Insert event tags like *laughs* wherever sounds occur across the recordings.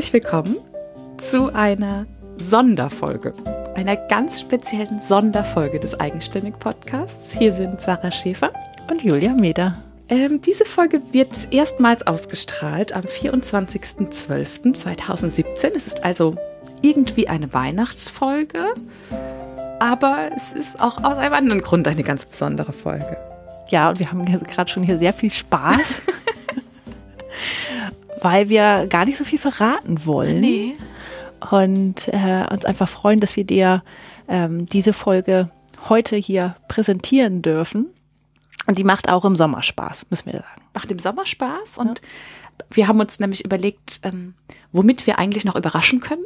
herzlich willkommen zu einer Sonderfolge, einer ganz speziellen Sonderfolge des Eigenständig Podcasts. Hier sind Sarah Schäfer und Julia Meder. Ähm, diese Folge wird erstmals ausgestrahlt am 24.12.2017. Es ist also irgendwie eine Weihnachtsfolge, aber es ist auch aus einem anderen Grund eine ganz besondere Folge. Ja, und wir haben gerade schon hier sehr viel Spaß. *laughs* weil wir gar nicht so viel verraten wollen. Nee. Und äh, uns einfach freuen, dass wir dir ähm, diese Folge heute hier präsentieren dürfen. Und die macht auch im Sommer Spaß, müssen wir sagen. Macht im Sommer Spaß und ja. wir haben uns nämlich überlegt, ähm, womit wir eigentlich noch überraschen können.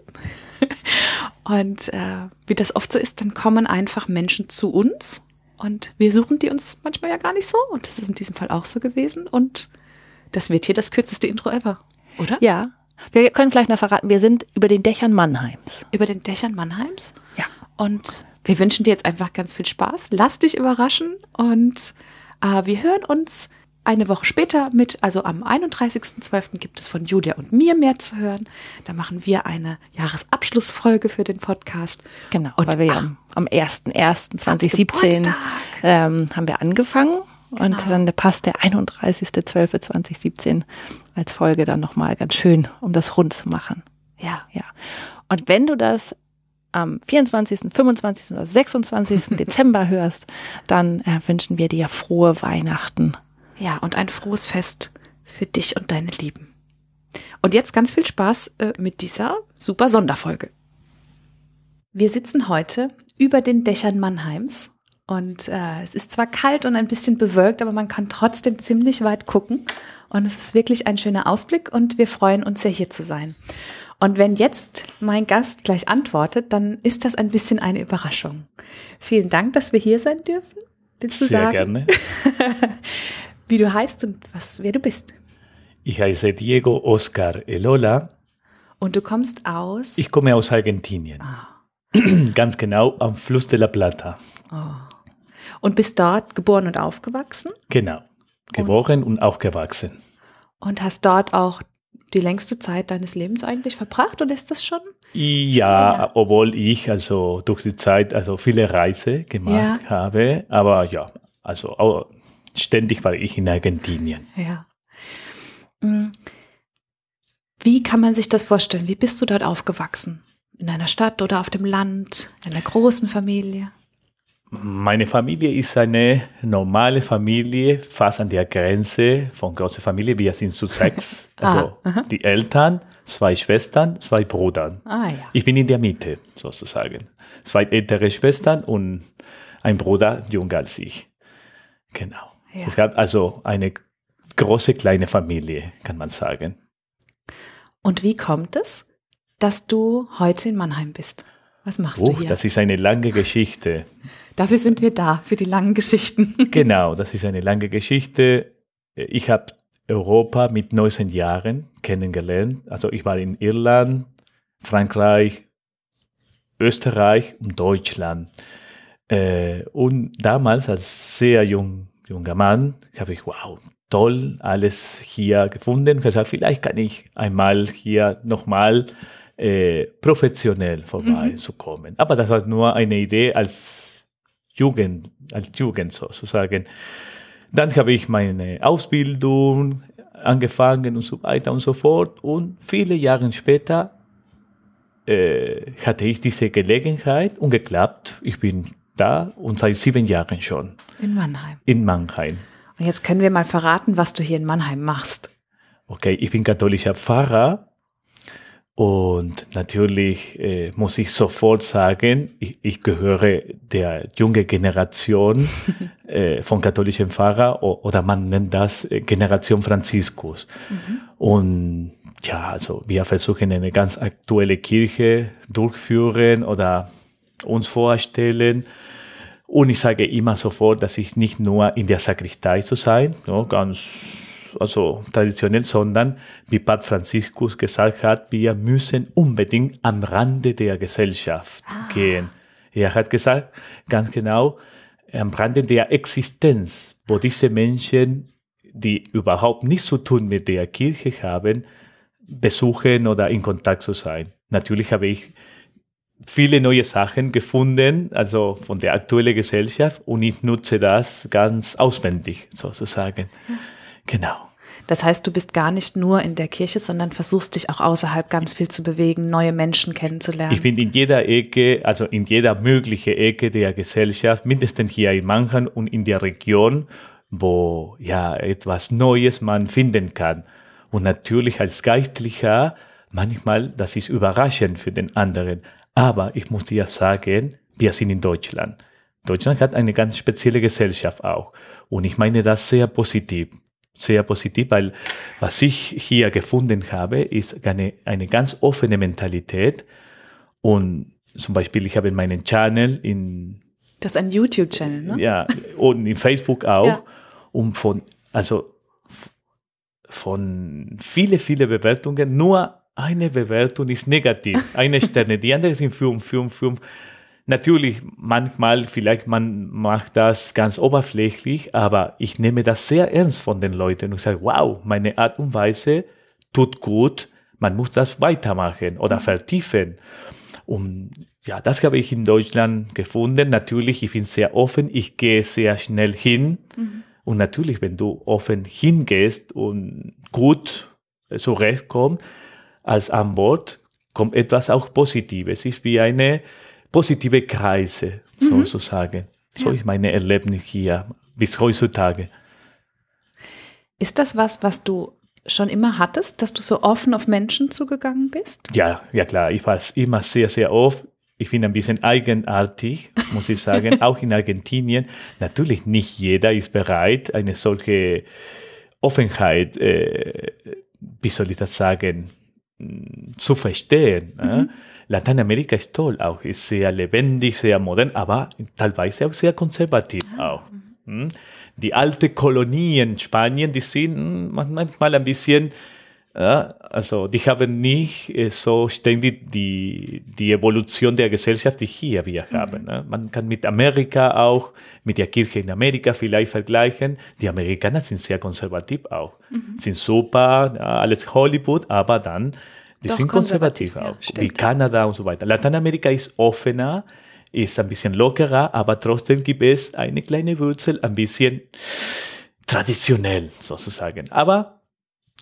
*laughs* und äh, wie das oft so ist, dann kommen einfach Menschen zu uns und wir suchen die uns manchmal ja gar nicht so. Und das ist in diesem Fall auch so gewesen. Und das wird hier das kürzeste Intro ever, oder? Ja. Wir können vielleicht noch verraten, wir sind über den Dächern Mannheims. Über den Dächern Mannheims? Ja. Und wir wünschen dir jetzt einfach ganz viel Spaß. Lass dich überraschen und äh, wir hören uns eine Woche später mit, also am 31.12. gibt es von Julia und mir mehr zu hören. Da machen wir eine Jahresabschlussfolge für den Podcast. Genau, und weil wir ja am 1.1.2017 ähm, haben wir angefangen Genau. Und dann passt der 31.12.2017 als Folge dann nochmal ganz schön, um das rund zu machen. Ja. Ja. Und wenn du das am 24., 25. oder 26. *laughs* Dezember hörst, dann äh, wünschen wir dir frohe Weihnachten. Ja, und ein frohes Fest für dich und deine Lieben. Und jetzt ganz viel Spaß äh, mit dieser super Sonderfolge. Wir sitzen heute über den Dächern Mannheims und äh, es ist zwar kalt und ein bisschen bewölkt, aber man kann trotzdem ziemlich weit gucken. Und es ist wirklich ein schöner Ausblick und wir freuen uns sehr hier zu sein. Und wenn jetzt mein Gast gleich antwortet, dann ist das ein bisschen eine Überraschung. Vielen Dank, dass wir hier sein dürfen. Willst du Sehr sagen? gerne. *laughs* Wie du heißt und was, wer du bist. Ich heiße Diego Oscar Elola. Und du kommst aus? Ich komme aus Argentinien. Oh. *clears throat* Ganz genau am Fluss de la Plata. Oh. Und bist dort geboren und aufgewachsen? Genau, geboren und, und aufgewachsen. Und hast dort auch die längste Zeit deines Lebens eigentlich verbracht oder ist das schon? Ja, länger? obwohl ich also durch die Zeit also viele Reise gemacht ja. habe, aber ja, also ständig war ich in Argentinien. Ja. Mm. Wie kann man sich das vorstellen? Wie bist du dort aufgewachsen? In einer Stadt oder auf dem Land? In einer großen Familie? Meine Familie ist eine normale Familie, fast an der Grenze von großer Familie. Wir sind zu sechs. *laughs* Also ah, die Eltern, zwei Schwestern, zwei Brüder. Ah, ja. Ich bin in der Mitte sozusagen. Zwei ältere Schwestern und ein Bruder jünger als ich. Genau. Ja. Es gab also eine große kleine Familie, kann man sagen. Und wie kommt es, dass du heute in Mannheim bist? Was machst Uch, du hier? Das ist eine lange Geschichte. Dafür sind wir da, für die langen Geschichten. *laughs* genau, das ist eine lange Geschichte. Ich habe Europa mit 19 Jahren kennengelernt. Also ich war in Irland, Frankreich, Österreich und Deutschland. Äh, und damals als sehr jung, junger Mann habe ich, wow, toll, alles hier gefunden. Ich gesagt, vielleicht kann ich einmal hier nochmal äh, professionell vorbeizukommen. Mhm. Aber das war nur eine Idee als Jugend, als Jugend sozusagen. Dann habe ich meine Ausbildung angefangen und so weiter und so fort. Und viele Jahre später äh, hatte ich diese Gelegenheit und geklappt. Ich bin da und seit sieben Jahren schon. In Mannheim. In Mannheim. Und jetzt können wir mal verraten, was du hier in Mannheim machst. Okay, ich bin katholischer Pfarrer und natürlich äh, muss ich sofort sagen, ich, ich gehöre der junge Generation *laughs* äh, von katholischen Pfarrer oder man nennt das äh, Generation Franziskus. Mhm. Und ja, also wir versuchen eine ganz aktuelle Kirche durchführen oder uns vorstellen. Und ich sage immer sofort, dass ich nicht nur in der Sakristei zu sein, no, ganz also traditionell, sondern wie Papst Franziskus gesagt hat, wir müssen unbedingt am Rande der Gesellschaft ah. gehen. Er hat gesagt, ganz genau, am Rande der Existenz, wo diese Menschen, die überhaupt nichts zu tun mit der Kirche haben, besuchen oder in Kontakt zu sein. Natürlich habe ich viele neue Sachen gefunden, also von der aktuellen Gesellschaft und ich nutze das ganz auswendig sozusagen. Genau. Das heißt, du bist gar nicht nur in der Kirche, sondern versuchst dich auch außerhalb ganz viel zu bewegen, neue Menschen kennenzulernen. Ich bin in jeder Ecke, also in jeder möglichen Ecke der Gesellschaft, mindestens hier in Mannheim und in der Region, wo ja etwas Neues man finden kann. Und natürlich als Geistlicher, manchmal, das ist überraschend für den anderen. Aber ich muss dir sagen, wir sind in Deutschland. Deutschland hat eine ganz spezielle Gesellschaft auch. Und ich meine das sehr positiv. Sehr positiv, weil was ich hier gefunden habe, ist eine, eine ganz offene Mentalität. Und zum Beispiel, ich habe meinen Channel in. Das ist ein YouTube-Channel, ne? Ja, und in Facebook auch. Ja. Und von, also von viele, viele Bewertungen, nur eine Bewertung ist negativ, eine Sterne, die anderen sind fünf, fünf, fünf. Natürlich, manchmal, vielleicht man macht das ganz oberflächlich, aber ich nehme das sehr ernst von den Leuten und sage, wow, meine Art und Weise tut gut, man muss das weitermachen oder vertiefen. Und ja, das habe ich in Deutschland gefunden. Natürlich, ich bin sehr offen, ich gehe sehr schnell hin. Mhm. Und natürlich, wenn du offen hingehst und gut zurechtkommst, als Antwort kommt etwas auch Positives. Es ist wie eine positive Kreise, mhm. sozusagen. So ja. ist meine Erlebnis hier bis heutzutage. Ist das was, was du schon immer hattest, dass du so offen auf Menschen zugegangen bist? Ja, ja klar. Ich war immer sehr, sehr oft. Ich bin ein bisschen eigenartig, muss ich sagen, *laughs* auch in Argentinien. Natürlich nicht jeder ist bereit, eine solche Offenheit, äh, wie soll ich das sagen, zu verstehen. Mhm. Lateinamerika ist toll, auch ist sehr lebendig, sehr modern, aber teilweise auch sehr konservativ ah. auch. Die alte Kolonien Spanien, die sind manchmal ein bisschen ja, also die haben nicht äh, so ständig die, die Evolution der Gesellschaft, die hier wir mhm. haben. Ne? Man kann mit Amerika auch, mit der Kirche in Amerika vielleicht vergleichen. Die Amerikaner sind sehr konservativ auch. Mhm. Sind super, alles Hollywood, aber dann, die Doch sind konservativ, konservativ auch. Ja, wie Kanada und so weiter. Lateinamerika ist offener, ist ein bisschen lockerer, aber trotzdem gibt es eine kleine Wurzel, ein bisschen traditionell sozusagen. Aber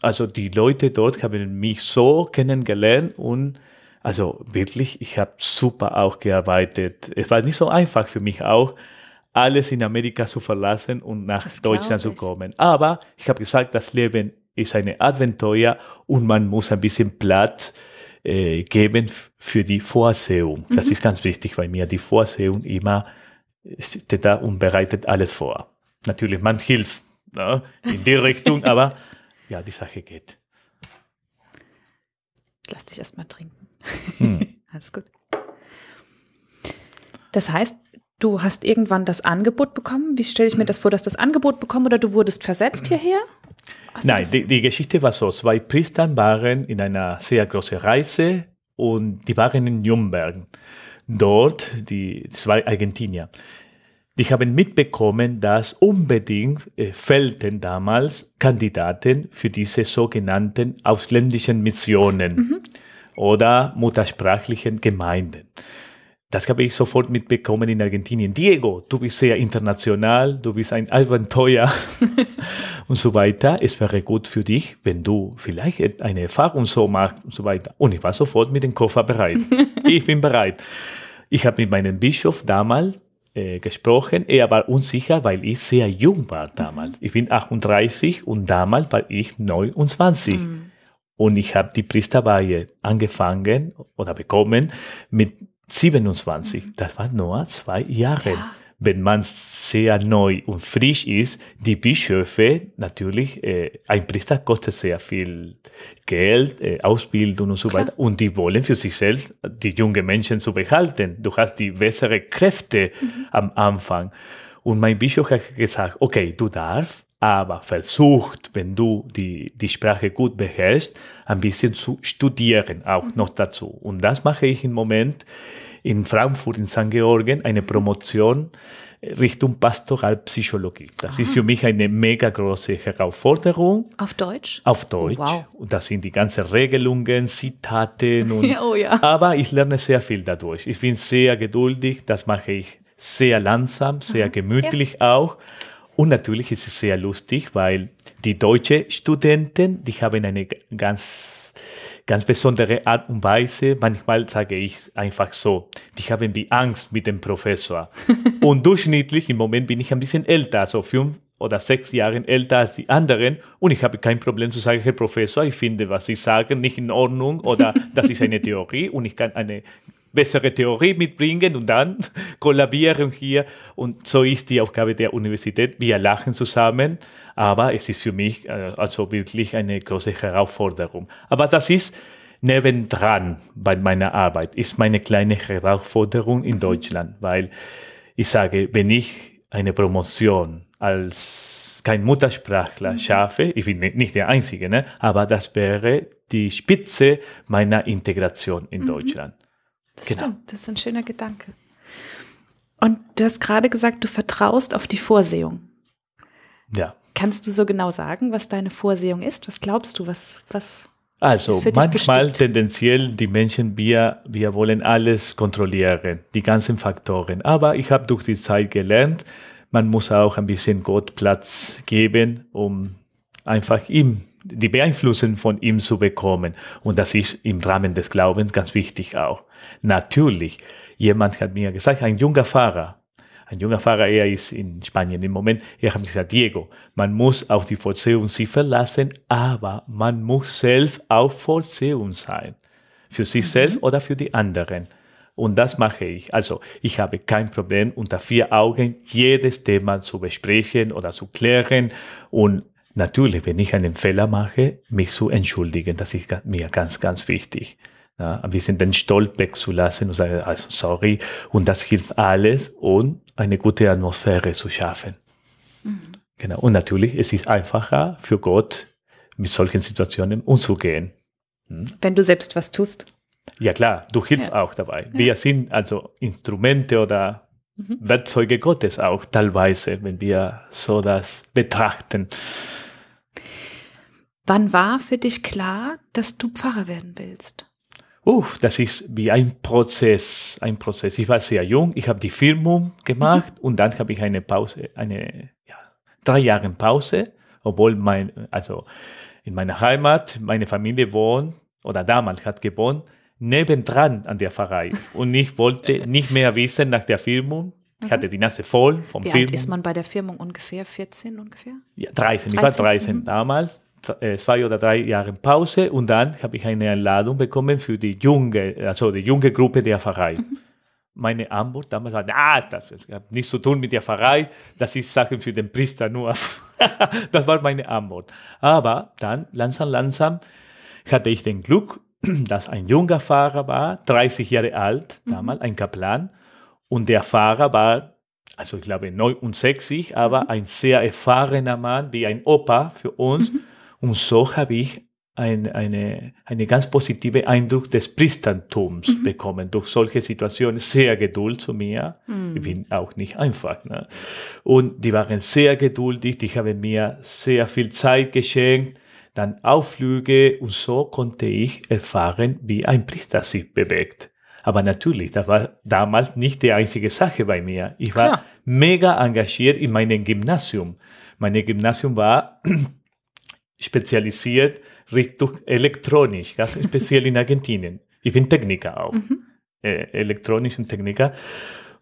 also die Leute dort haben mich so kennengelernt und also wirklich, ich habe super auch gearbeitet. Es war nicht so einfach für mich auch, alles in Amerika zu verlassen und nach das Deutschland zu kommen. Aber ich habe gesagt, das Leben ist eine Abenteuer und man muss ein bisschen Platz äh, geben für die Vorsehung. Mhm. Das ist ganz wichtig bei mir. Die Vorsehung immer steht da und bereitet alles vor. Natürlich, man hilft ne, in die Richtung, aber ja, die Sache geht. Lass dich erstmal trinken. Hm. *laughs* Alles gut. Das heißt, du hast irgendwann das Angebot bekommen. Wie stelle ich mir das vor, dass das Angebot bekommen oder du wurdest versetzt hierher? Hast Nein, die, die, Geschichte war so. Zwei Priester waren in einer sehr großen Reise und die waren in Nürnberg. Dort, die zwei Argentinier die haben mitbekommen, dass unbedingt äh, fehlten damals Kandidaten für diese sogenannten ausländischen Missionen mhm. oder muttersprachlichen Gemeinden. Das habe ich sofort mitbekommen in Argentinien. Diego, du bist sehr international, du bist ein Abenteuer *laughs* und so weiter. Es wäre gut für dich, wenn du vielleicht eine Erfahrung so machst und so weiter. Und ich war sofort mit dem Koffer bereit. *laughs* ich bin bereit. Ich habe mit meinem Bischof damals äh, gesprochen. Er war unsicher, weil ich sehr jung war damals. Ich bin 38 und damals war ich 29. Mhm. Und ich habe die Priesterweihe angefangen oder bekommen mit 27. Mhm. Das waren nur zwei Jahre. Ja wenn man sehr neu und frisch ist, die Bischöfe natürlich, äh, ein Priester kostet sehr viel Geld, äh, Ausbildung und so Klar. weiter. Und die wollen für sich selbst die jungen Menschen zu behalten. Du hast die bessere Kräfte mhm. am Anfang. Und mein Bischof hat gesagt, okay, du darfst, aber versucht, wenn du die, die Sprache gut beherrschst, ein bisschen zu studieren auch mhm. noch dazu. Und das mache ich im Moment in Frankfurt in St. Georgen eine Promotion Richtung Pastoralpsychologie. Das Aha. ist für mich eine mega große Herausforderung. Auf Deutsch? Auf Deutsch. Oh, wow. Und das sind die ganzen Regelungen, Zitaten und, *laughs* oh, ja. aber ich lerne sehr viel dadurch. Ich bin sehr geduldig, das mache ich sehr langsam, sehr Aha. gemütlich ja. auch. Und natürlich ist es sehr lustig, weil die deutsche Studenten, die haben eine ganz ganz besondere Art und Weise. Manchmal sage ich einfach so, die haben wie Angst mit dem Professor. *laughs* und durchschnittlich im Moment bin ich ein bisschen älter, also oder sechs Jahre älter als die anderen und ich habe kein Problem zu sagen, Herr Professor, ich finde, was Sie sagen, nicht in Ordnung oder *laughs* das ist eine Theorie und ich kann eine bessere Theorie mitbringen und dann *laughs* kollabieren hier. Und so ist die Aufgabe der Universität. Wir lachen zusammen, aber es ist für mich äh, also wirklich eine große Herausforderung. Aber das ist nebendran bei meiner Arbeit, ist meine kleine Herausforderung in mhm. Deutschland, weil ich sage, wenn ich eine Promotion als kein Muttersprachler mhm. schaffe, ich bin nicht der Einzige, ne? aber das wäre die Spitze meiner Integration in mhm. Deutschland. Das genau. stimmt, das ist ein schöner Gedanke. Und du hast gerade gesagt, du vertraust auf die Vorsehung. Ja. Kannst du so genau sagen, was deine Vorsehung ist? Was glaubst du, was, was also manchmal tendenziell die Menschen, wir, wir wollen alles kontrollieren, die ganzen Faktoren. Aber ich habe durch die Zeit gelernt, man muss auch ein bisschen Gott Platz geben, um einfach ihm die Beeinflussung von ihm zu bekommen. Und das ist im Rahmen des Glaubens ganz wichtig auch. Natürlich, jemand hat mir gesagt, ein junger Fahrer, ein junger Fahrer, er ist in Spanien im Moment, er hat mir gesagt, Diego, man muss auf die Vollziehung sich verlassen, aber man muss selbst auf Vollziehung sein. Für sich mhm. selbst oder für die anderen. Und das mache ich. Also ich habe kein Problem, unter vier Augen jedes Thema zu besprechen oder zu klären und natürlich, wenn ich einen Fehler mache, mich zu entschuldigen. Das ist mir ganz, ganz wichtig. Ja, ein bisschen den Stolz wegzulassen und sagen, also sorry. Und das hilft alles, um eine gute Atmosphäre zu schaffen. Mhm. Genau. Und natürlich, es ist einfacher für Gott, mit solchen Situationen umzugehen. Hm? Wenn du selbst was tust. Ja klar, du hilfst ja. auch dabei. Ja. Wir sind also Instrumente oder mhm. Werkzeuge Gottes auch teilweise, wenn wir so das betrachten. Wann war für dich klar, dass du Pfarrer werden willst? Uff, das ist wie ein Prozess, ein Prozess. Ich war sehr jung, ich habe die Firmung gemacht mhm. und dann habe ich eine Pause, eine ja, drei Jahre Pause, obwohl mein, also in meiner Heimat, meine Familie wohnt oder damals hat gewohnt, nebendran an der Pfarrei und ich wollte nicht mehr wissen nach der Firmung. Ich hatte die Nase voll vom Wie Firmung. alt ist man bei der Firmung ungefähr? 14 ungefähr? Ja, 13. 13. Ich war 13 mhm. damals. Äh, zwei oder drei Jahre Pause und dann habe ich eine Einladung bekommen für die junge, also die junge Gruppe der Pfarrei. Mhm. Meine Antwort damals war, ah, das hat nichts zu tun mit der Pfarrei, das ist Sachen für den Priester nur. *laughs* das war meine Antwort. Aber dann, langsam, langsam, hatte ich den Glück, dass ein junger Fahrer war, 30 Jahre alt, mhm. damals ein Kaplan, und der Fahrer war, also ich glaube 69, aber mhm. ein sehr erfahrener Mann, wie ein Opa für uns. Mhm. Und so habe ich ein, eine, eine ganz positive Eindruck des Priestertums mhm. bekommen durch solche Situationen. Sehr Geduld zu mir. Mhm. Ich bin auch nicht einfach. Ne? Und die waren sehr geduldig. Die haben mir sehr viel Zeit geschenkt. Dann Auflüge und so konnte ich erfahren, wie ein Priester sich bewegt. Aber natürlich, das war damals nicht die einzige Sache bei mir. Ich war Klar. mega engagiert in meinem Gymnasium. Mein Gymnasium war *clears throat* spezialisiert Richtung elektronisch, ganz speziell in Argentinien. Ich bin Techniker auch, mhm. äh, elektronisch und Techniker.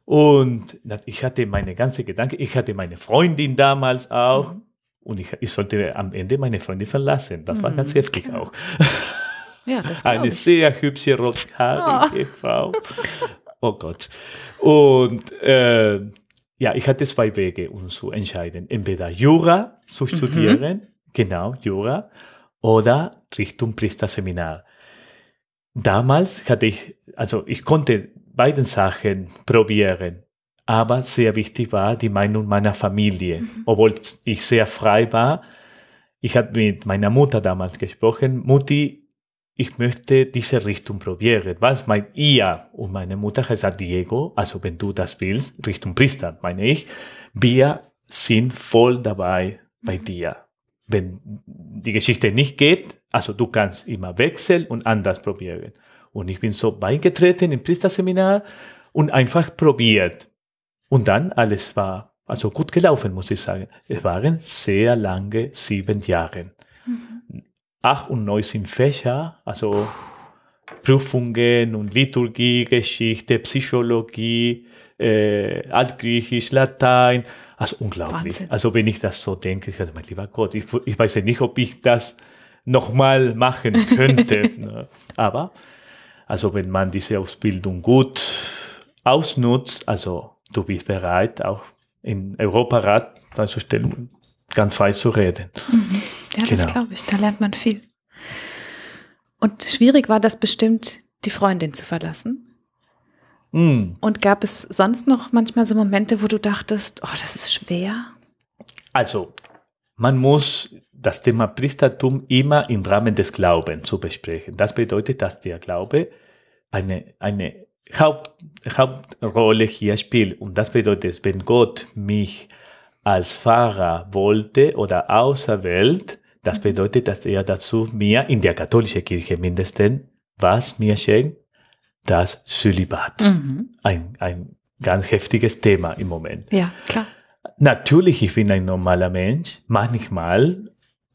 Und ich hatte meine ganze Gedanken, ich hatte meine Freundin damals auch mhm. Und ich, ich sollte am Ende meine Freundin verlassen. Das war ganz mhm, heftig klar. auch. Ja, das Eine ich. sehr hübsche rothaarige oh. Frau. Oh Gott. Und äh, ja, ich hatte zwei Wege, um zu entscheiden. Entweder Jura zu mhm. studieren mhm. Genau, Jura oder Richtung Priesterseminar. Damals hatte ich, also ich konnte beiden Sachen probieren, aber sehr wichtig war die Meinung meiner Familie. Mhm. Obwohl ich sehr frei war, ich habe mit meiner Mutter damals gesprochen, Mutti, ich möchte diese Richtung probieren. Was meint ihr? Und meine Mutter hat gesagt, Diego, also wenn du das willst, Richtung Priester, meine ich, wir sind voll dabei bei dir. Wenn die Geschichte nicht geht, also du kannst immer wechseln und anders probieren. Und ich bin so beigetreten im Priesterseminar und einfach probiert. Und dann alles war also gut gelaufen, muss ich sagen. Es waren sehr lange sieben Jahre. Mhm. Acht und neun sind Fächer, also Prüfungen und Liturgie, Geschichte, Psychologie, äh, Altgriechisch, Latein. Also unglaublich. Wahnsinn. Also wenn ich das so denke, ich dachte, mein lieber Gott, ich, ich weiß ja nicht, ob ich das nochmal machen *laughs* könnte. Ne? Aber also wenn man diese Ausbildung gut ausnutzt, also du bist bereit, auch in Europarat stellen, ganz frei zu reden. Mhm. Ja, genau. das glaube ich. Da lernt man viel. Und schwierig war das bestimmt, die Freundin zu verlassen. Mm. Und gab es sonst noch manchmal so Momente, wo du dachtest, oh, das ist schwer? Also, man muss das Thema Priestertum immer im Rahmen des Glaubens zu besprechen. Das bedeutet, dass der Glaube eine, eine Haupt, Hauptrolle hier spielt. Und das bedeutet, wenn Gott mich als Pfarrer wollte oder auserwählt, das mhm. bedeutet, dass er dazu mir in der katholischen Kirche mindestens was mir schenkt, das Zölibat. Mhm. Ein, ein ganz heftiges Thema im Moment. Ja, klar. Natürlich, ich bin ein normaler Mensch. Manchmal,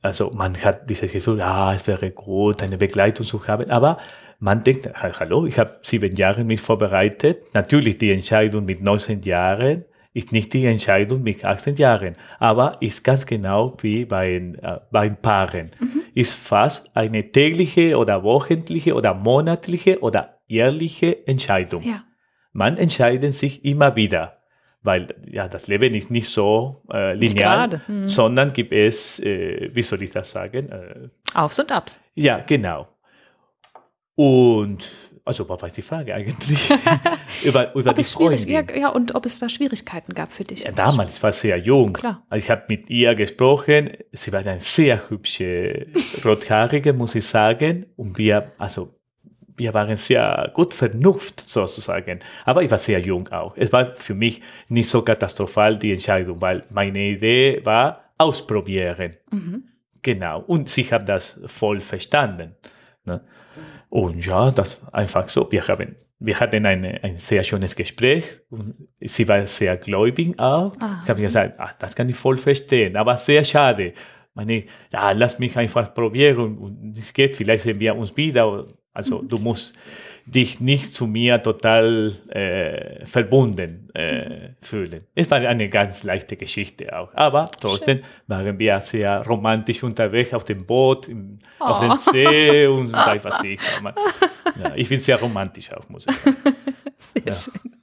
also man hat dieses Gefühl, ah, es wäre gut, eine Begleitung zu haben, aber man denkt, hallo, ich habe sieben Jahre mich vorbereitet. Natürlich die Entscheidung mit 19 Jahren ist nicht die Entscheidung mit 18 Jahren, aber ist ganz genau wie bei, äh, beim Paaren. Mhm. Ist fast eine tägliche oder wöchentliche oder monatliche oder jährliche Entscheidung. Ja. Man entscheidet sich immer wieder, weil ja das Leben ist nicht so äh, linear, mhm. sondern gibt es, äh, wie soll ich das sagen? Äh, Aufs und Abs. Ja, genau. Und also was war die Frage eigentlich? *laughs* über über ob die Freundin. Ja, ja, und ob es da Schwierigkeiten gab für dich. Ja, damals, ich war sehr jung. Klar. Also ich habe mit ihr gesprochen. Sie war eine sehr hübsche Rothaarige, muss ich sagen. Und wir, also wir waren sehr gut vernunft sozusagen. Aber ich war sehr jung auch. Es war für mich nicht so katastrophal die Entscheidung, weil meine Idee war ausprobieren. Mhm. Genau. Und sie haben das voll verstanden. Ne? Und ja, das einfach so. Wir haben, wir hatten eine, ein sehr schönes Gespräch. Und sie war sehr gläubig auch. Aha. Ich habe gesagt, ach, das kann ich voll verstehen, aber sehr schade. Meine, ja, lass mich einfach probieren und es geht, vielleicht sehen wir uns wieder. Also du musst dich nicht zu mir total äh, verbunden äh, fühlen. Es war eine ganz leichte Geschichte auch. Aber trotzdem Schön. waren wir sehr romantisch unterwegs auf dem Boot, im, oh. auf dem. See und weiß was ich. Ja, ich bin sehr romantisch auch, muss ich sagen. *laughs* Sehr ja. schön.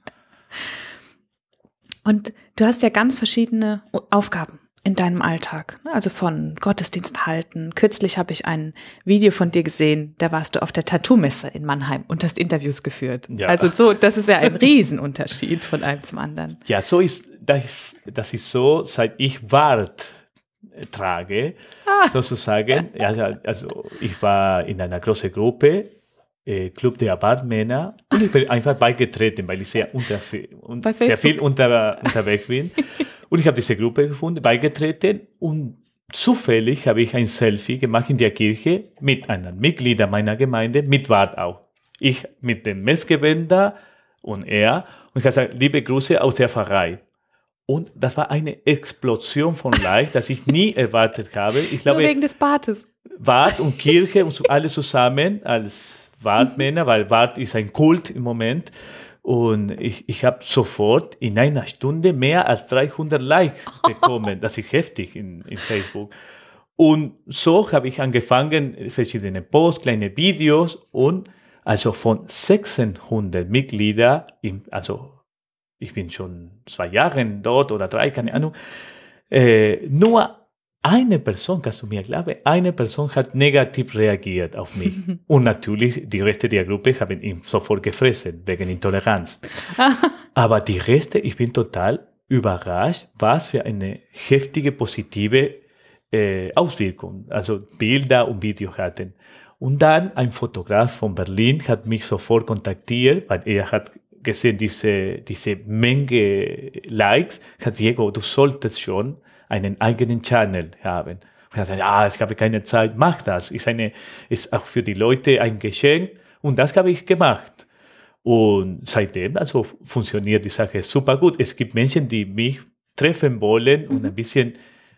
Und du hast ja ganz verschiedene Aufgaben in deinem Alltag? Ne? Also von Gottesdienst halten. Kürzlich habe ich ein Video von dir gesehen, da warst du auf der Tattoo-Messe in Mannheim und hast Interviews geführt. Ja. Also so, das ist ja ein Riesenunterschied von einem zum anderen. Ja, so ist das, das ist so, seit ich Bart trage, ah. sozusagen. Also ich war in einer großen Gruppe äh, Club der Bartmänner und ich bin einfach beigetreten, weil ich sehr, unter, sehr viel unter, unterwegs bin. *laughs* Und ich habe diese Gruppe gefunden, beigetreten und zufällig habe ich ein Selfie gemacht in der Kirche mit einem Mitglied meiner Gemeinde, mit Wart auch. Ich mit dem Messgewänder und er. Und ich habe gesagt, liebe Grüße aus der Pfarrei. Und das war eine Explosion von Leid, das ich nie *laughs* erwartet habe. Ich glaube, Nur wegen des Bartes. Wart und Kirche und *laughs* alles zusammen als Wartmänner, weil Wart ist ein Kult im Moment. Und ich, ich habe sofort in einer Stunde mehr als 300 Likes *laughs* bekommen. Das ist heftig in, in Facebook. Und so habe ich angefangen, verschiedene Posts, kleine Videos und also von 1600 Mitglieder, also ich bin schon zwei Jahre dort oder drei, keine Ahnung, äh, nur eine Person, kannst du mir glauben, eine Person hat negativ reagiert auf mich. *laughs* Und natürlich, die Reste der Gruppe haben ihn sofort gefressen, wegen Intoleranz. *laughs* Aber die Reste, ich bin total überrascht, was für eine heftige, positive äh, Auswirkung, also Bilder und Video hatten. Und dann ein Fotograf von Berlin hat mich sofort kontaktiert, weil er hat gesehen, diese, diese Menge Likes, hat Diego, du solltest schon einen eigenen Channel haben. Und hat gesagt, ja, ich habe keine Zeit, mach das. Ist eine, ist auch für die Leute ein Geschenk. Und das habe ich gemacht. Und seitdem, also funktioniert die Sache super gut. Es gibt Menschen, die mich treffen wollen und ein bisschen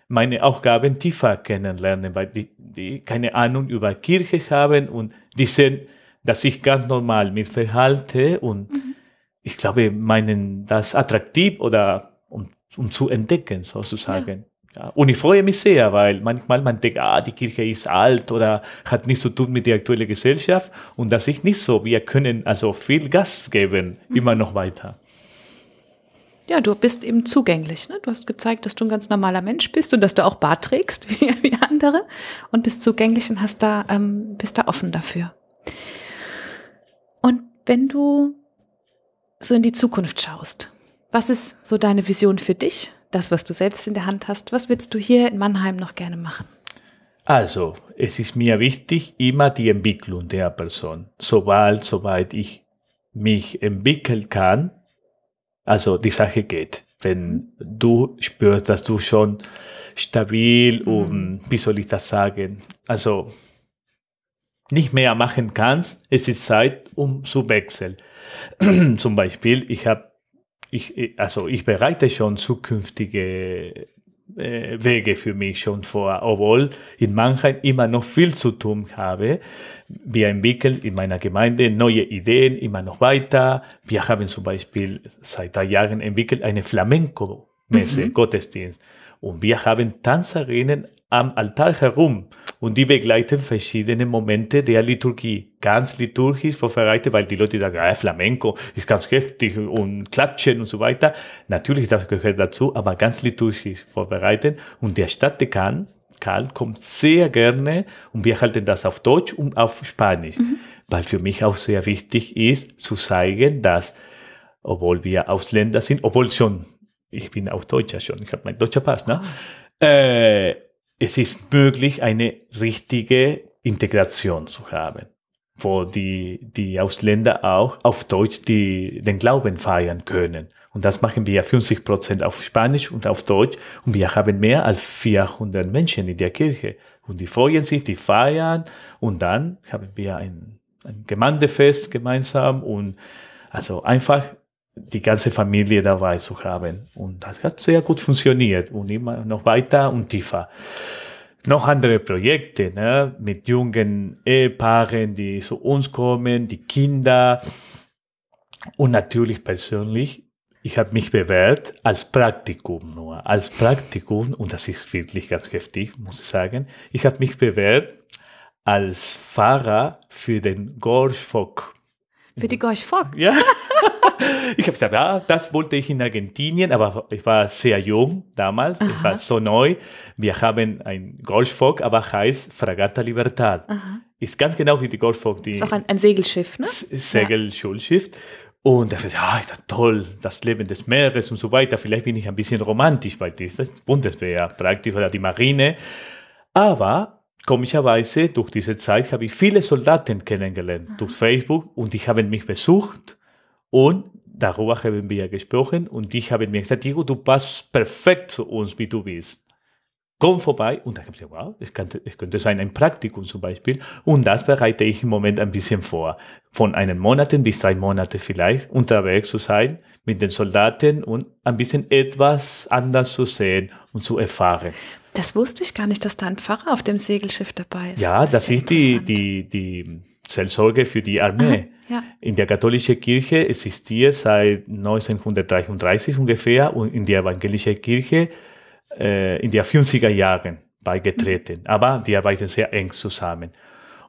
meine Aufgaben tiefer kennenlernen, weil die, die keine Ahnung über Kirche haben und die sehen, dass ich ganz normal mich verhalte und mhm. ich glaube, meinen das attraktiv oder um, um zu entdecken sozusagen. Ja. ja. Und ich freue mich sehr, weil manchmal man denkt, ah, die Kirche ist alt oder hat nichts zu tun mit der aktuellen Gesellschaft und das ist nicht so. Wir können also viel Gas geben, mhm. immer noch weiter ja, du bist eben zugänglich. Ne? Du hast gezeigt, dass du ein ganz normaler Mensch bist und dass du auch Bart trägst *laughs* wie, wie andere und bist zugänglich und hast da, ähm, bist da offen dafür. Und wenn du so in die Zukunft schaust, was ist so deine Vision für dich, das, was du selbst in der Hand hast? Was würdest du hier in Mannheim noch gerne machen? Also, es ist mir wichtig, immer die Entwicklung der Person. Sobald, soweit ich mich entwickeln kann, also die Sache geht. Wenn du spürst, dass du schon stabil mhm. und, wie soll ich das sagen, also nicht mehr machen kannst, es ist Zeit, um zu wechseln. *clears throat* Zum Beispiel, ich habe, ich, also ich bereite schon zukünftige äh, Wege für mich schon vor, obwohl in Mannheim immer noch viel zu tun habe. Wir entwickeln in meiner Gemeinde neue Ideen, immer noch weiter. Wir haben zum Beispiel seit drei Jahren entwickelt eine Flamenco-Messe, mhm. Gottesdienst. Und wir haben Tanzerinnen am Altar herum und die begleiten verschiedene Momente der Liturgie. Ganz liturgisch vorbereitet, weil die Leute sagen, ah, Flamenco ist ganz heftig und klatschen und so weiter. Natürlich, das gehört dazu, aber ganz liturgisch vorbereitet. Und der Stadtdekan, Karl, kommt sehr gerne und wir halten das auf Deutsch und auf Spanisch. Mhm. Weil für mich auch sehr wichtig ist, zu zeigen, dass, obwohl wir Ausländer sind, obwohl schon, ich bin auch Deutscher schon, ich habe meinen deutscher Pass, ne? Ah. Äh, es ist möglich, eine richtige Integration zu haben, wo die, die Ausländer auch auf Deutsch die, den Glauben feiern können. Und das machen wir 50 Prozent auf Spanisch und auf Deutsch. Und wir haben mehr als 400 Menschen in der Kirche. Und die freuen sich, die feiern. Und dann haben wir ein, ein Gemeindefest gemeinsam und also einfach die ganze Familie dabei zu haben. Und das hat sehr gut funktioniert und immer noch weiter und tiefer. Noch andere Projekte ne? mit jungen Ehepaaren, die zu uns kommen, die Kinder. Und natürlich persönlich, ich habe mich bewährt als Praktikum nur. Als Praktikum, und das ist wirklich ganz heftig, muss ich sagen, ich habe mich bewährt als Fahrer für den Gorschfock. Für die Gorschfock? Ja. *laughs* ich habe gesagt, ja, das wollte ich in Argentinien, aber ich war sehr jung damals, Aha. ich war so neu. Wir haben ein Golffock, aber heißt Fragata Libertad. Aha. Ist ganz genau wie die Golffock. Die ist auch ein, ein Segelschiff, ne? Segelschulschiff. Ja. Und da dachte ja, ist das toll, das Leben des Meeres und so weiter. Vielleicht bin ich ein bisschen romantisch, das ist Bundeswehr praktisch oder die Marine. Aber komischerweise durch diese Zeit habe ich viele Soldaten kennengelernt Aha. durch Facebook und die haben mich besucht und darüber haben wir gesprochen und die haben mir gesagt, Diego, du passt perfekt zu uns, wie du bist. Komm vorbei. Und dann habe ich gesagt, wow, es könnte, es könnte sein ein Praktikum zum Beispiel. Und das bereite ich im Moment ein bisschen vor. Von einem Monat bis drei Monate vielleicht unterwegs zu sein mit den Soldaten und ein bisschen etwas anders zu sehen und zu erfahren. Das wusste ich gar nicht, dass da ein Pfarrer auf dem Segelschiff dabei ist. Ja, das, das ist die, die, die Seelsorge für die Armee. Ja. In der katholischen Kirche existiert seit 1933 ungefähr und in der evangelischen Kirche äh, in der 50er Jahren beigetreten. Mhm. Aber die arbeiten sehr eng zusammen.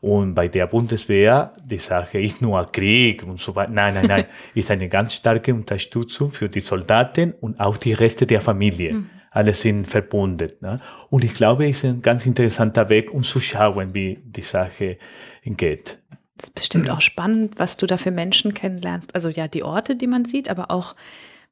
Und bei der Bundeswehr, die Sache ist nur Krieg und so weiter. Nein, nein, nein. *laughs* ist eine ganz starke Unterstützung für die Soldaten und auch die Reste der Familie. Mhm. Alle sind verbunden. Ne? Und ich glaube, es ist ein ganz interessanter Weg, um zu schauen, wie die Sache geht. Das ist bestimmt auch spannend, was du da für Menschen kennenlernst. Also ja, die Orte, die man sieht, aber auch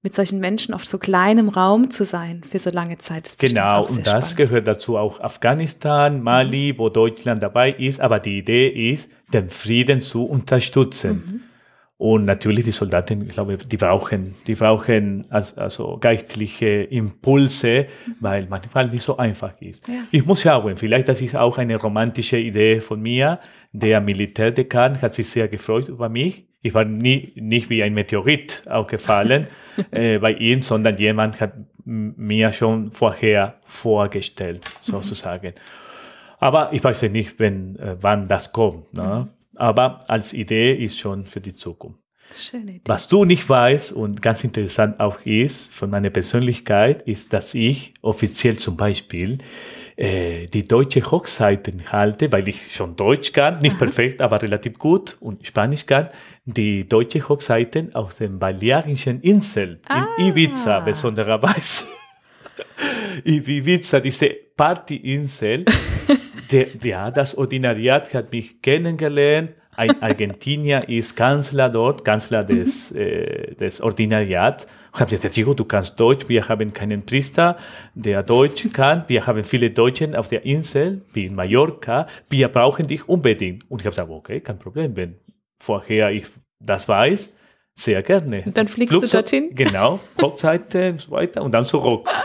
mit solchen Menschen auf so kleinem Raum zu sein für so lange Zeit. Ist genau, und das spannend. gehört dazu auch Afghanistan, Mali, mhm. wo Deutschland dabei ist. Aber die Idee ist, den Frieden zu unterstützen. Mhm. Und natürlich die Soldaten, ich glaube, die brauchen, die brauchen also, geistliche Impulse, weil manchmal nicht so einfach ist. Ja. Ich muss schauen, vielleicht das ist auch eine romantische Idee von mir. Der Militärdekan hat sich sehr gefreut über mich. Ich war nie, nicht wie ein Meteorit aufgefallen *laughs* äh, bei ihm, sondern jemand hat mir schon vorher vorgestellt, sozusagen. Aber ich weiß ja nicht, wenn, äh, wann das kommt. Ne? Aber als Idee ist schon für die Zukunft. Schöne Idee. Was du nicht weißt und ganz interessant auch ist von meiner Persönlichkeit, ist, dass ich offiziell zum Beispiel äh, die deutsche Hochzeiten halte, weil ich schon Deutsch kann, nicht perfekt, aber relativ gut und Spanisch kann, die deutsche Hochzeiten auf den Balearischen Inseln ah. in Ibiza besondererweise. *laughs* Ibiza, diese Partyinsel, der, ja, das Ordinariat hat mich kennengelernt. Ein *laughs* Argentinier ist Kanzler dort, Kanzler des, mhm. äh, des Ordinariats. Ich habe gesagt, Diego, du kannst Deutsch, wir haben keinen Priester, der Deutsch kann. Wir haben viele Deutschen auf der Insel, wie in Mallorca. Wir brauchen dich unbedingt. Und ich habe gesagt, okay, kein Problem, wenn vorher ich das weiß, sehr gerne. Und dann fliegst Flugzeug, du dorthin? Genau, Hochzeiten und so weiter und dann zurück. *laughs*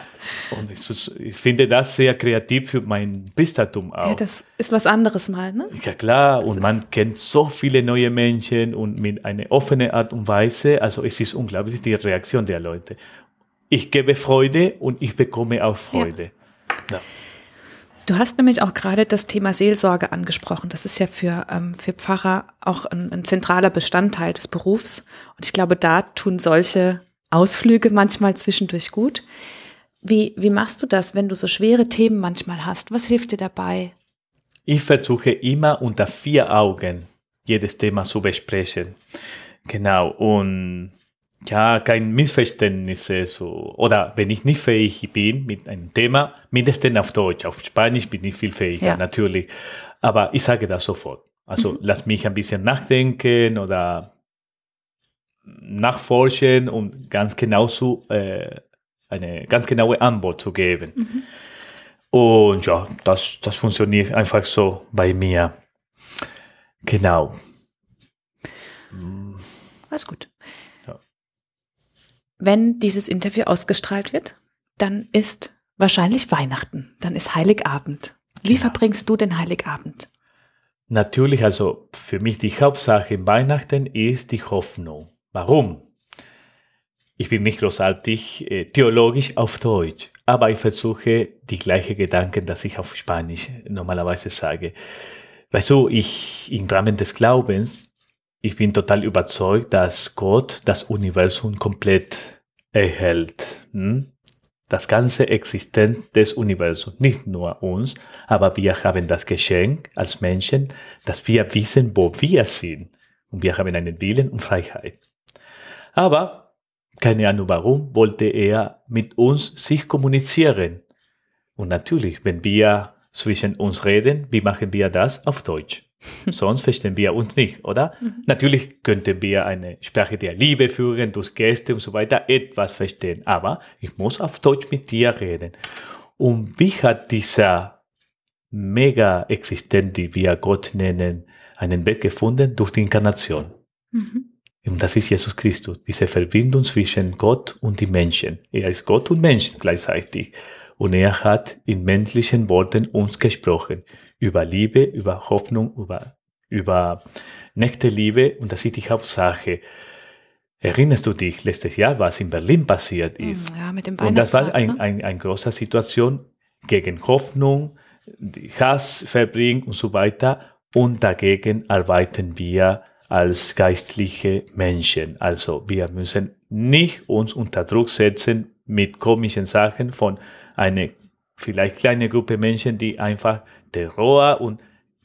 Und ich, ich, finde das sehr kreativ für mein Bistlertum auch. Ja, das ist was anderes mal, ne? Ja, klar. Das und man kennt so viele neue Menschen und mit einer offenen Art und Weise. Also es ist unglaublich die Reaktion der Leute. Ich gebe Freude und ich bekomme auch Freude. Ja. Ja. Du hast nämlich auch gerade das Thema Seelsorge angesprochen. Das ist ja für, ähm, für Pfarrer auch ein, ein zentraler Bestandteil des Berufs. Und ich glaube, da tun solche Ausflüge manchmal zwischendurch gut. Wie, wie machst du das, wenn du so schwere Themen manchmal hast? Was hilft dir dabei? Ich versuche immer unter vier Augen jedes Thema zu besprechen. Genau. Und ja, kein Missverständnisse so. Oder wenn ich nicht fähig bin mit einem Thema, mindestens auf Deutsch. Auf Spanisch bin ich viel fähiger, ja. natürlich. Aber ich sage das sofort. Also mhm. lass mich ein bisschen nachdenken oder nachforschen, um ganz genau zu, äh, eine ganz genaue Antwort zu geben. Mhm. Und ja, das, das funktioniert einfach so bei mir. Genau. Alles gut wenn dieses Interview ausgestrahlt wird, dann ist wahrscheinlich Weihnachten, dann ist Heiligabend. Wie genau. verbringst du den Heiligabend? Natürlich, also für mich die Hauptsache im Weihnachten ist die Hoffnung. Warum? Ich bin nicht großartig äh, theologisch auf Deutsch, aber ich versuche die gleichen Gedanken, dass ich auf Spanisch normalerweise sage. Weißt du, ich im Rahmen des Glaubens ich bin total überzeugt, dass Gott das Universum komplett erhält. Hm? Das ganze Existenz des Universums, nicht nur uns, aber wir haben das Geschenk als Menschen, dass wir wissen, wo wir sind. Und wir haben einen Willen und Freiheit. Aber, keine Ahnung warum, wollte er mit uns sich kommunizieren. Und natürlich, wenn wir zwischen uns reden, wie machen wir das auf Deutsch? *laughs* Sonst verstehen wir uns nicht, oder? Mhm. Natürlich könnten wir eine Sprache der Liebe führen, durch Gäste und so weiter, etwas verstehen. Aber ich muss auf Deutsch mit dir reden. Und wie hat dieser Mega-Existent, die wir Gott nennen, einen Weg gefunden? Durch die Inkarnation. Mhm. Und das ist Jesus Christus, diese Verbindung zwischen Gott und die Menschen. Er ist Gott und Mensch gleichzeitig. Und er hat in menschlichen Worten uns gesprochen. Über Liebe, über Hoffnung, über, über nächste Liebe. Und das ist die Hauptsache. Erinnerst du dich letztes Jahr, was in Berlin passiert hm, ist? Ja, mit dem Und das war ein, ne? ein, ein großer Situation gegen Hoffnung, Hass verbringen und so weiter. Und dagegen arbeiten wir als geistliche Menschen. Also wir müssen nicht uns unter Druck setzen mit komischen Sachen von eine vielleicht kleine Gruppe Menschen, die einfach Terror und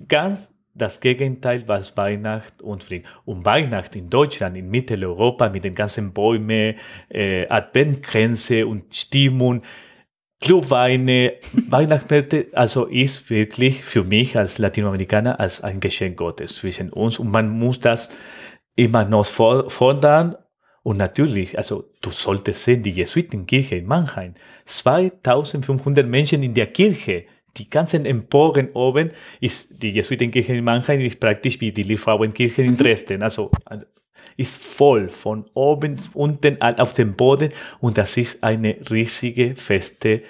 ganz das Gegenteil, was Weihnacht und Frieden. Und Weihnacht in Deutschland, in Mitteleuropa mit den ganzen Bäumen, äh, Adventgrenze und Stimmung, Clubweine, Weihnachtsmärkte, also ist wirklich für mich als Latinoamerikaner als ein Geschenk Gottes zwischen uns. Und man muss das immer noch fordern. Und natürlich, also du solltest sehen, die Jesuitenkirche in Mannheim, 2500 Menschen in der Kirche, die ganzen Emporen oben, ist die Jesuitenkirche in Mannheim ist praktisch wie die Liebfrauenkirche in Dresden. Also, also ist voll von oben, unten auf dem Boden und das ist eine riesige Feste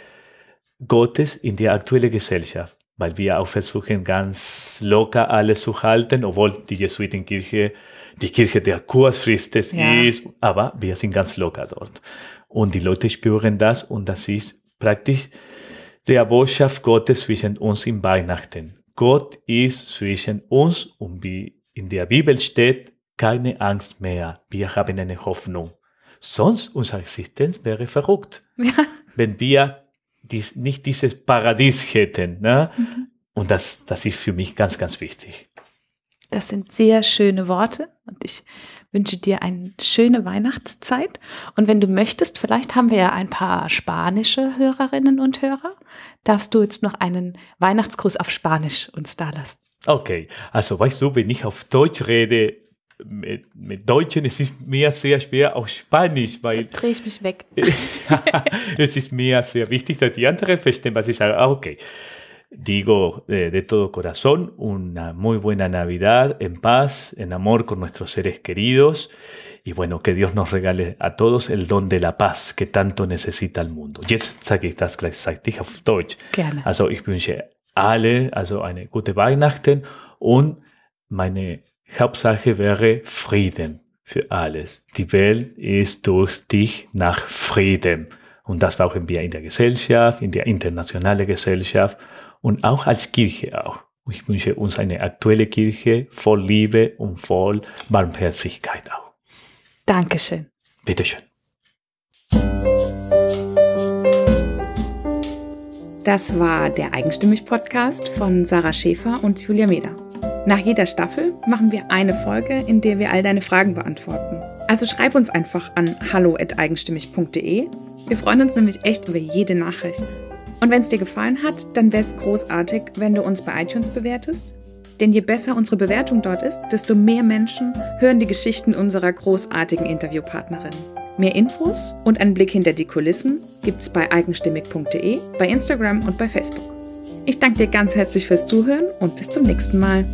Gottes in der aktuellen Gesellschaft, weil wir auch versuchen, ganz locker alles zu halten, obwohl die Jesuitenkirche die Kirche der Kurzfristes ja. ist, aber wir sind ganz locker dort. Und die Leute spüren das und das ist praktisch der Botschaft Gottes zwischen uns im Weihnachten. Gott ist zwischen uns und wie in der Bibel steht, keine Angst mehr. Wir haben eine Hoffnung. Sonst unsere Existenz wäre verrückt, ja. *laughs* wenn wir dies, nicht dieses Paradies hätten. Ne? Mhm. Und das, das ist für mich ganz, ganz wichtig. Das sind sehr schöne Worte und ich wünsche dir eine schöne Weihnachtszeit. Und wenn du möchtest, vielleicht haben wir ja ein paar spanische Hörerinnen und Hörer, darfst du jetzt noch einen Weihnachtsgruß auf Spanisch uns da lassen. Okay, also weißt du, wenn ich auf Deutsch rede, mit, mit Deutschen, es ist mir sehr schwer auf Spanisch, weil. Dreh ich mich weg. *laughs* es ist mir sehr wichtig, dass die anderen verstehen, was ich sage. Ah, okay. Digo eh, de todo corazón una muy buena Navidad en paz, en amor con nuestros seres queridos y bueno, que Dios nos regale a todos el don de la paz que tanto necesita el mundo. Jetzt sage ich das gleichzeitig auf Deutsch. Gerne. Also ich wünsche alle also eine gute Weihnachten und meine Hauptsache wäre Frieden für alles. Die Welt ist durch dich nach Frieden. Und das brauchen wir in der Gesellschaft, in der internationalen Gesellschaft und auch als Kirche auch. Ich wünsche uns eine aktuelle Kirche voll Liebe und voll Barmherzigkeit auch. Dankeschön. Bitteschön. Das war der Eigenstimmig-Podcast von Sarah Schäfer und Julia Meder. Nach jeder Staffel machen wir eine Folge, in der wir all deine Fragen beantworten. Also schreib uns einfach an hallo@eigenstimmig.de. Wir freuen uns nämlich echt über jede Nachricht. Und wenn es dir gefallen hat, dann wäre es großartig, wenn du uns bei iTunes bewertest. Denn je besser unsere Bewertung dort ist, desto mehr Menschen hören die Geschichten unserer großartigen Interviewpartnerin. Mehr Infos und einen Blick hinter die Kulissen gibt's bei eigenstimmig.de, bei Instagram und bei Facebook. Ich danke dir ganz herzlich fürs Zuhören und bis zum nächsten Mal.